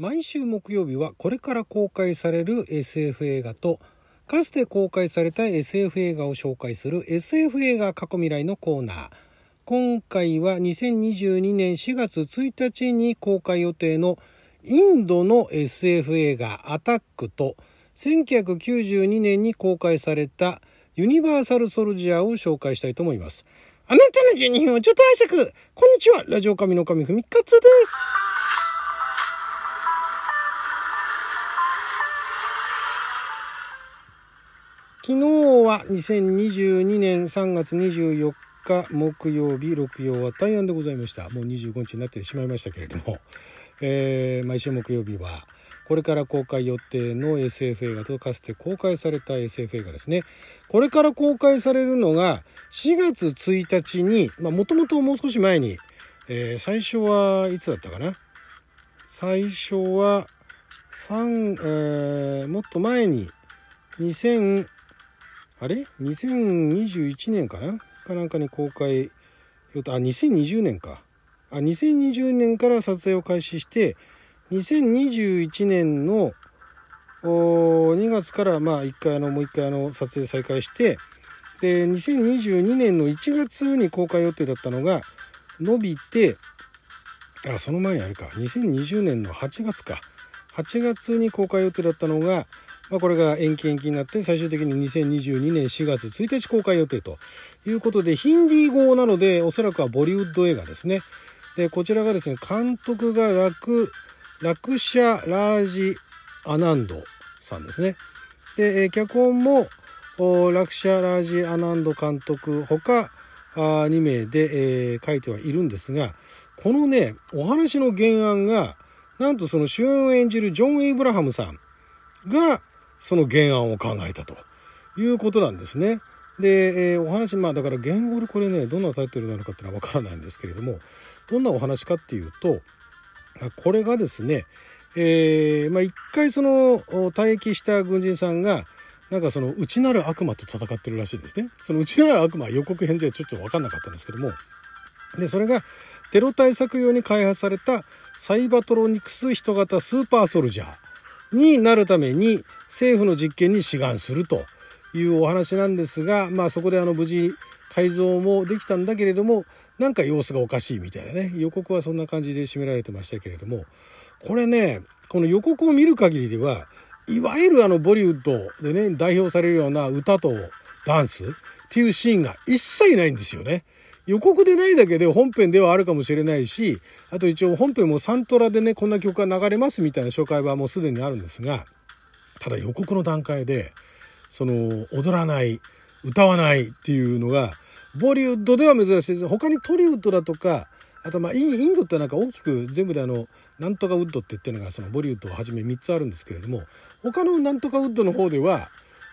毎週木曜日はこれから公開される SF 映画とかつて公開された SF 映画を紹介する SF 映画過去未来のコーナー。今回は2022年4月1日に公開予定のインドの SF 映画アタックと1992年に公開されたユニバーサル・ソルジャーを紹介したいと思います。あなたの12分をちょっと拝借。こんにちは。ラジオ神の神ふみかつです。昨日は2022年3月24日木曜日六曜は大安でございました。もう25日になってしまいましたけれども、えー、毎週木曜日はこれから公開予定の SF 映画とかつて公開された SF 映画ですね。これから公開されるのが4月1日にまあもともともう少し前に、えー、最初はいつだったかな？最初は3、えー、もっと前に2000あれ ?2021 年かな？かなんかに公開、あ、2020年か。あ、2020年から撮影を開始して、2021年の2月からまあ1回あのもう1回あの撮影再開してで2022年の1月に公開予定だったのが伸びてあその前にあれか2020年の8月か8月に公開予定だったのがまあ、これが延期延期になって最終的に2022年4月1日公開予定ということでヒンディー語なのでおそらくはボリウッド映画ですね。でこちらがですね監督がラクラクシャ・ラージ・アナンドさんですね。で脚本もラクシャ・ラージ・アナンド監督ほか2名で、えー、書いてはいるんですがこのねお話の原案がなんとその主演を演じるジョン・エイブラハムさんがその原案を考えたということなんですね。で、えー、お話まあだから言語でこれねどんなタイトルなのかっていうのは分からないんですけれどもどんなお話かっていうとこれがですね、えー、まあ一回その退役した軍人さんがなんかその内なる悪魔と戦ってるらしいですね。その内なる悪魔予告編ではちょっと分かんなかったんですけどもでそれがテロ対策用に開発されたサイバトロニクス人型スーパーソルジャーになるために政府の実験に志願するというお話なんですが、まあ、そこであの無事改造もできたんだけれどもなんか様子がおかしいみたいなね予告はそんな感じで締められてましたけれどもこれねこの予告を見る限りではいわゆるあのボリウッドでね代表されるような歌とダンスっていうシーンが一切ないんですよね。予告でないだけで本編ではあるかもしれないしあと一応本編もサントラでねこんな曲が流れますみたいな紹介はもうすでにあるんですがただ予告の段階でその踊らない歌わないっていうのがボリウッドでは珍しいです。他にトリウッドだとかあとまあインドってなんか大きく全部であのなんとかウッドって言ってるのがそのボリウッドをはじめ3つあるんですけれども他のなんとかウッドの方では、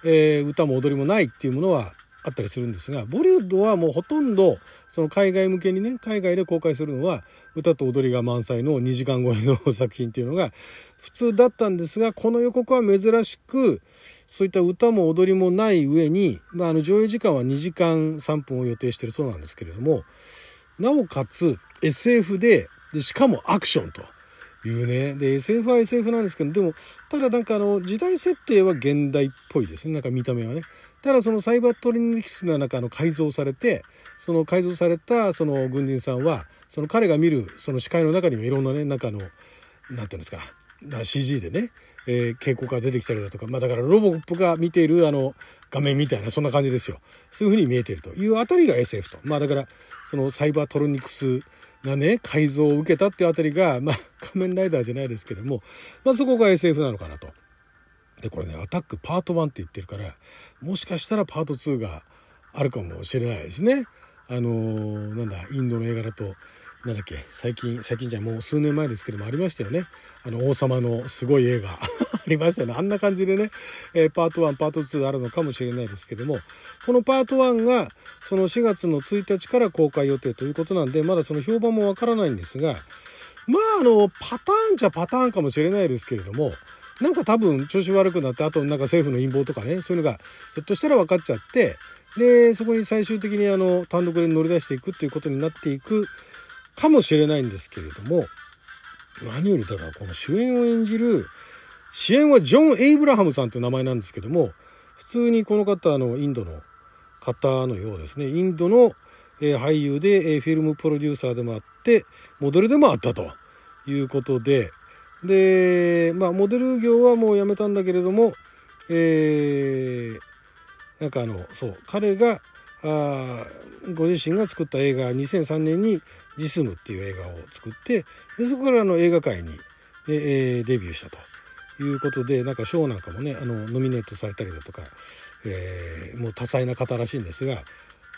えー、歌も踊りもないっていうものはあったりするんですがボリウッドはもうほとんどその海外向けにね海外で公開するのは歌と踊りが満載の2時間超えの作品っていうのが普通だったんですがこの予告は珍しくそういった歌も踊りもない上に、まあ、あの上映時間は2時間3分を予定してるそうなんですけれどもなおかつ SF ででしかもアクションと。いうね。で、SF は SF なんですけど、でも、ただなんかあの、時代設定は現代っぽいですね。なんか見た目はね。ただそのサイバートリニクスがなんかあの改造されてその改造されたその軍人さんはその彼が見るその視界の中にはいろんなね中の何て言うんですか CG でね、えー、蛍光が出てきたりだとか、まあ、だからロボットが見ているあの画面みたいなそんな感じですよそういうふうに見えているというあたりが SF とまあだからそのサイバートロニクスがね改造を受けたっていうあたりがまあ仮面ライダーじゃないですけども、まあ、そこが SF なのかなと。でこれねアタックパート1って言ってるからもしかしたらパート2があるかもしれないですね。あのー、なんだインドの映画だとなんだっけ最近最近じゃもう数年前ですけどもありましたよね。あの王様のすごい映画 ありましたよね。あんな感じでね、えー、パート1パート2あるのかもしれないですけどもこのパート1がその4月の1日から公開予定ということなんでまだその評判もわからないんですがまああのパターンじゃパターンかもしれないですけれどもなんか多分調子悪くなってあとなんか政府の陰謀とかねそういうのがひょっとしたら分かっちゃってでそこに最終的にあの単独で乗り出していくっていうことになっていくかもしれないんですけれども何よりだからこの主演を演じる主演はジョン・エイブラハムさんという名前なんですけども普通にこの方のインドの方のようですね。インドの、俳優で、フィルムプロデューサーでもあってモデルでもあったと。いうことで。でまあモデル業はもうやめたんだけれどもえー、なんかあのそう彼があご自身が作った映画2003年に「ジスム」っていう映画を作ってでそこからの映画界にで、えー、デビューしたということでなんか賞なんかもねあのノミネートされたりだとか、えー、もう多彩な方らしいんですが、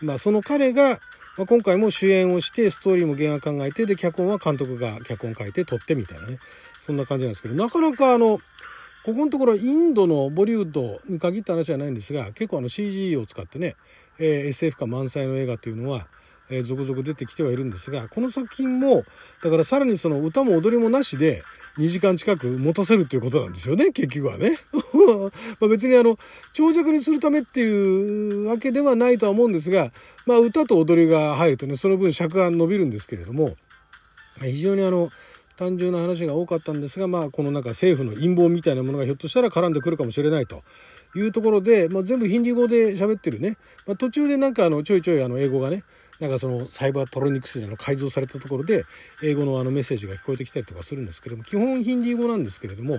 まあ、その彼が、まあ、今回も主演をしてストーリーも原画考えてで脚本は監督が脚本書いて撮ってみたいなね。そんな感じなんですけどなかなかあのここのところインドのボリウッドに限った話じゃないんですが結構あの CG を使ってね、えー、SF 感満載の映画というのは、えー、続々出てきてはいるんですがこの作品もだからさらにその歌も踊りもなしで2時間近く持たせるっていうことなんですよね結局はね。ま別にあの長尺にするためっていうわけではないとは思うんですが、まあ、歌と踊りが入るとねその分尺が伸びるんですけれども非常にあの単純な話が多かったんですが、まあ、このなんか政府の陰謀みたいなものがひょっとしたら絡んでくるかもしれないというところで、まあ、全部ヒンディー語で喋ってるね、まあ、途中でなんかあのちょいちょいあの英語がねなんかそのサイバートロニクスでの改造されたところで英語のあのメッセージが聞こえてきたりとかするんですけれども基本ヒンディー語なんですけれども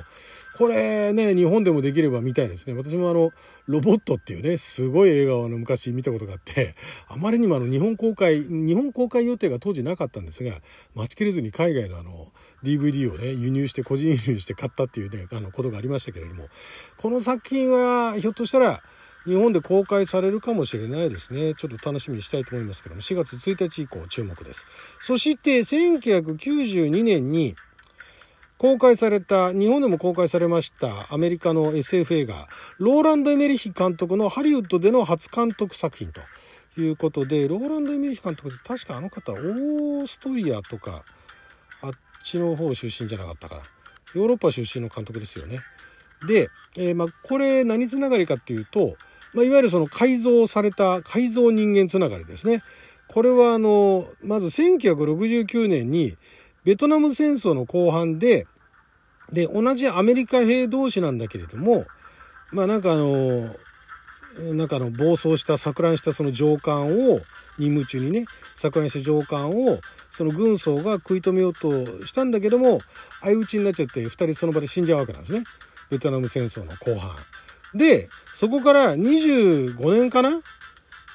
これね日本でもできれば見たいですね。私もあのロボットっていうねすごい映画をあの昔見たことがあってあまりにもあの日本公開日本公開予定が当時なかったんですが待ちきれずに海外のあの DVD をね輸入して個人輸入して買ったっていうねあのことがありましたけれどもこの作品はひょっとしたら日本で公開されるかもしれないですね。ちょっと楽しみにしたいと思いますけども、4月1日以降注目です。そして1992年に公開された、日本でも公開されましたアメリカの SF 映画、ローランド・エメリヒ監督のハリウッドでの初監督作品ということで、ローランド・エメリヒ監督って確かあの方、オーストリアとか、ちの方出身じゃなかったかな。ヨーロッパ出身の監督ですよね。で、えー、まあ、これ何つながりかっていうと、まあ、いわゆるその改造された改造人間つながりですね。これはあの、まず1969年にベトナム戦争の後半で、で、同じアメリカ兵同士なんだけれども、まあなんかあの、なんかあの暴走した錯乱したその上官を任務中にね錯乱した上官をその軍曹が食い止めようとしたんだけども相打ちになっちゃって2人その場で死んじゃうわけなんですねベトナム戦争の後半。でそこから25年かな？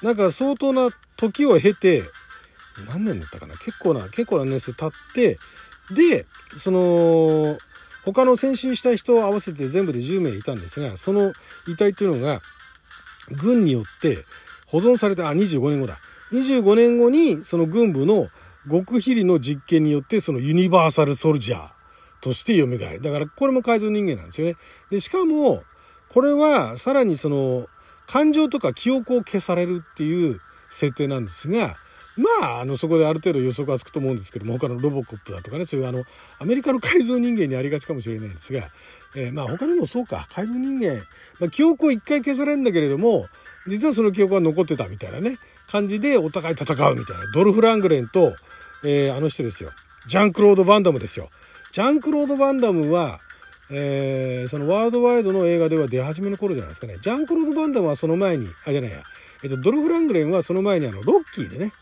なんか相当な時を経て、何年だったかな？結構な、結構な年数経って、で、その、他の戦死した人を合わせて全部で10名いたんですが、その遺体というのが、軍によって保存されて、あ、25年後だ。25年後に、その軍部の極秘裏の実験によって、そのユニバーサルソルジャーとして蘇る。だから、これも改造人間なんですよね。で、しかも、これはさらにその感情とか記憶を消されるっていう設定なんですが、まあ、あの、そこである程度予測がつくと思うんですけども、他のロボコップだとかね、そういうあの、アメリカの改造人間にありがちかもしれないんですが、えー、まあ他にもそうか、改造人間、まあ、記憶を一回消されるんだけれども、実はその記憶は残ってたみたいなね、感じでお互い戦うみたいな。ドルフ・ラングレンと、えー、あの人ですよ。ジャンクロード・バンダムですよ。ジャンクロード・バンダムは、えー、そのワールドワイドの映画では出始めの頃じゃないですかね。ジャンクロード・バンダムはその前に、あ、じゃないや、えっと、ドルフ・ラングレンはその前にあの、ロッキーでね、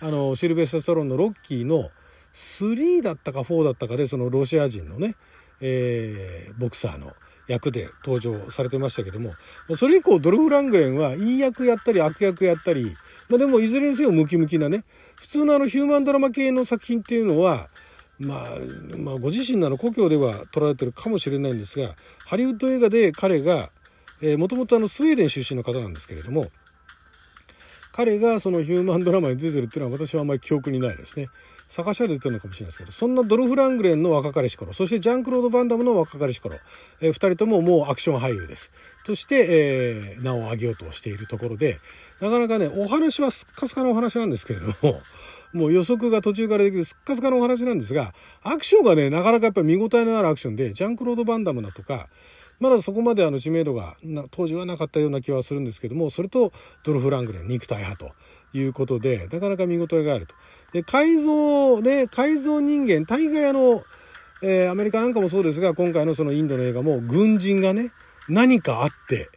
あの、シルベスタ・ストロンのロッキーの3だったか4だったかで、そのロシア人のね、えー、ボクサーの役で登場されてましたけども、それ以降ドルフ・ラングレンはいい役やったり悪役やったり、まあでもいずれにせよムキムキなね、普通のあのヒューマンドラマ系の作品っていうのは、まあ、まあ、ご自身なの故郷では撮られてるかもしれないんですがハリウッド映画で彼がもともとスウェーデン出身の方なんですけれども彼がそのヒューマンドラマに出てるっていうのは私はあまり記憶にないですね。探しは出てるのかもしれないですけどそんなドルフ・ラングレンの若かりし頃そしてジャンクロード・バンダムの若かりし頃、えー、2人とももうアクション俳優ですとして、えー、名を上げようとしているところでなかなかねお話はすっかすかのお話なんですけれどももう予測が途中からできるすっかすかのお話なんですが、アクションがね、なかなかやっぱり見応えのあるアクションで、ジャンクロード・バンダムだとか、まだそこまであの知名度が当時はなかったような気はするんですけども、それとドルフ・ラングレン、肉体派ということで、なかなか見応えがあると。で、改造で、改造人間、大概あの、えー、アメリカなんかもそうですが、今回のそのインドの映画も軍人がね、何かあって、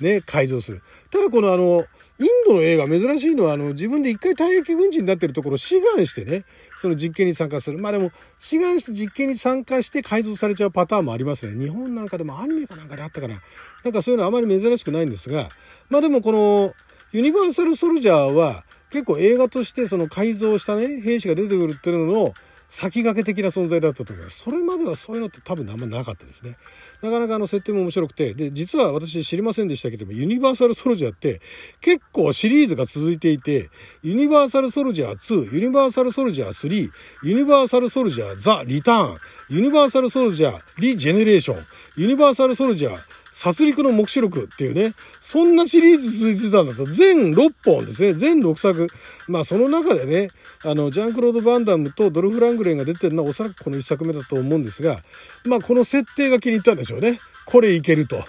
ね、改造する。ただこのあの、インドの映画珍しいのは、あの、自分で一回退役軍人になってるところを志願してね、その実験に参加する。まあでも、志願して実験に参加して改造されちゃうパターンもありますね。日本なんかでもアニメかなんかであったかな。なんかそういうのあまり珍しくないんですが、まあでもこの、ユニバーサルソルジャーは、結構映画としてその改造したね、兵士が出てくるっていうのの、先駆け的な存在だったと思います。それまではそういうのって多分あんまなかったですね。なかなかあの設定も面白くて、で、実は私知りませんでしたけども、ユニバーサルソルジャーって結構シリーズが続いていて、ユニバーサルソルジャー2、ユニバーサルソルジャー3、ユニバーサルソルジャーザ・リターン、ユニバーサルソルジャー・リジェネレーション、ユニバーサルソルジャー殺戮の黙示録っていうね、そんなシリーズ続いてたんだと、全6本ですね、全6作。まあその中でね、あの、ジャンクロード・バンダムとドルフ・ラングレンが出てるのはおそらくこの1作目だと思うんですが、まあこの設定が気に入ったんでしょうね。これいけると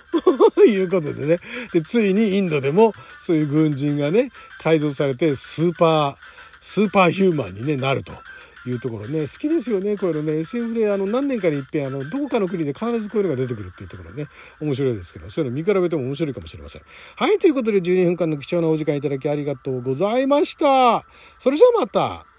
いうことでね。で、ついにインドでもそういう軍人がね、改造されてスーパー、スーパーヒューマンに、ね、なると。いうところね。好きですよねこういうのね。SF であの何年かにいっぺんあのどこかの国で必ずこういうのが出てくるっていうところね。面白いですけど。そういうの見比べても面白いかもしれません。はいということで12分間の貴重なお時間いただきありがとうございました。それじゃあまた。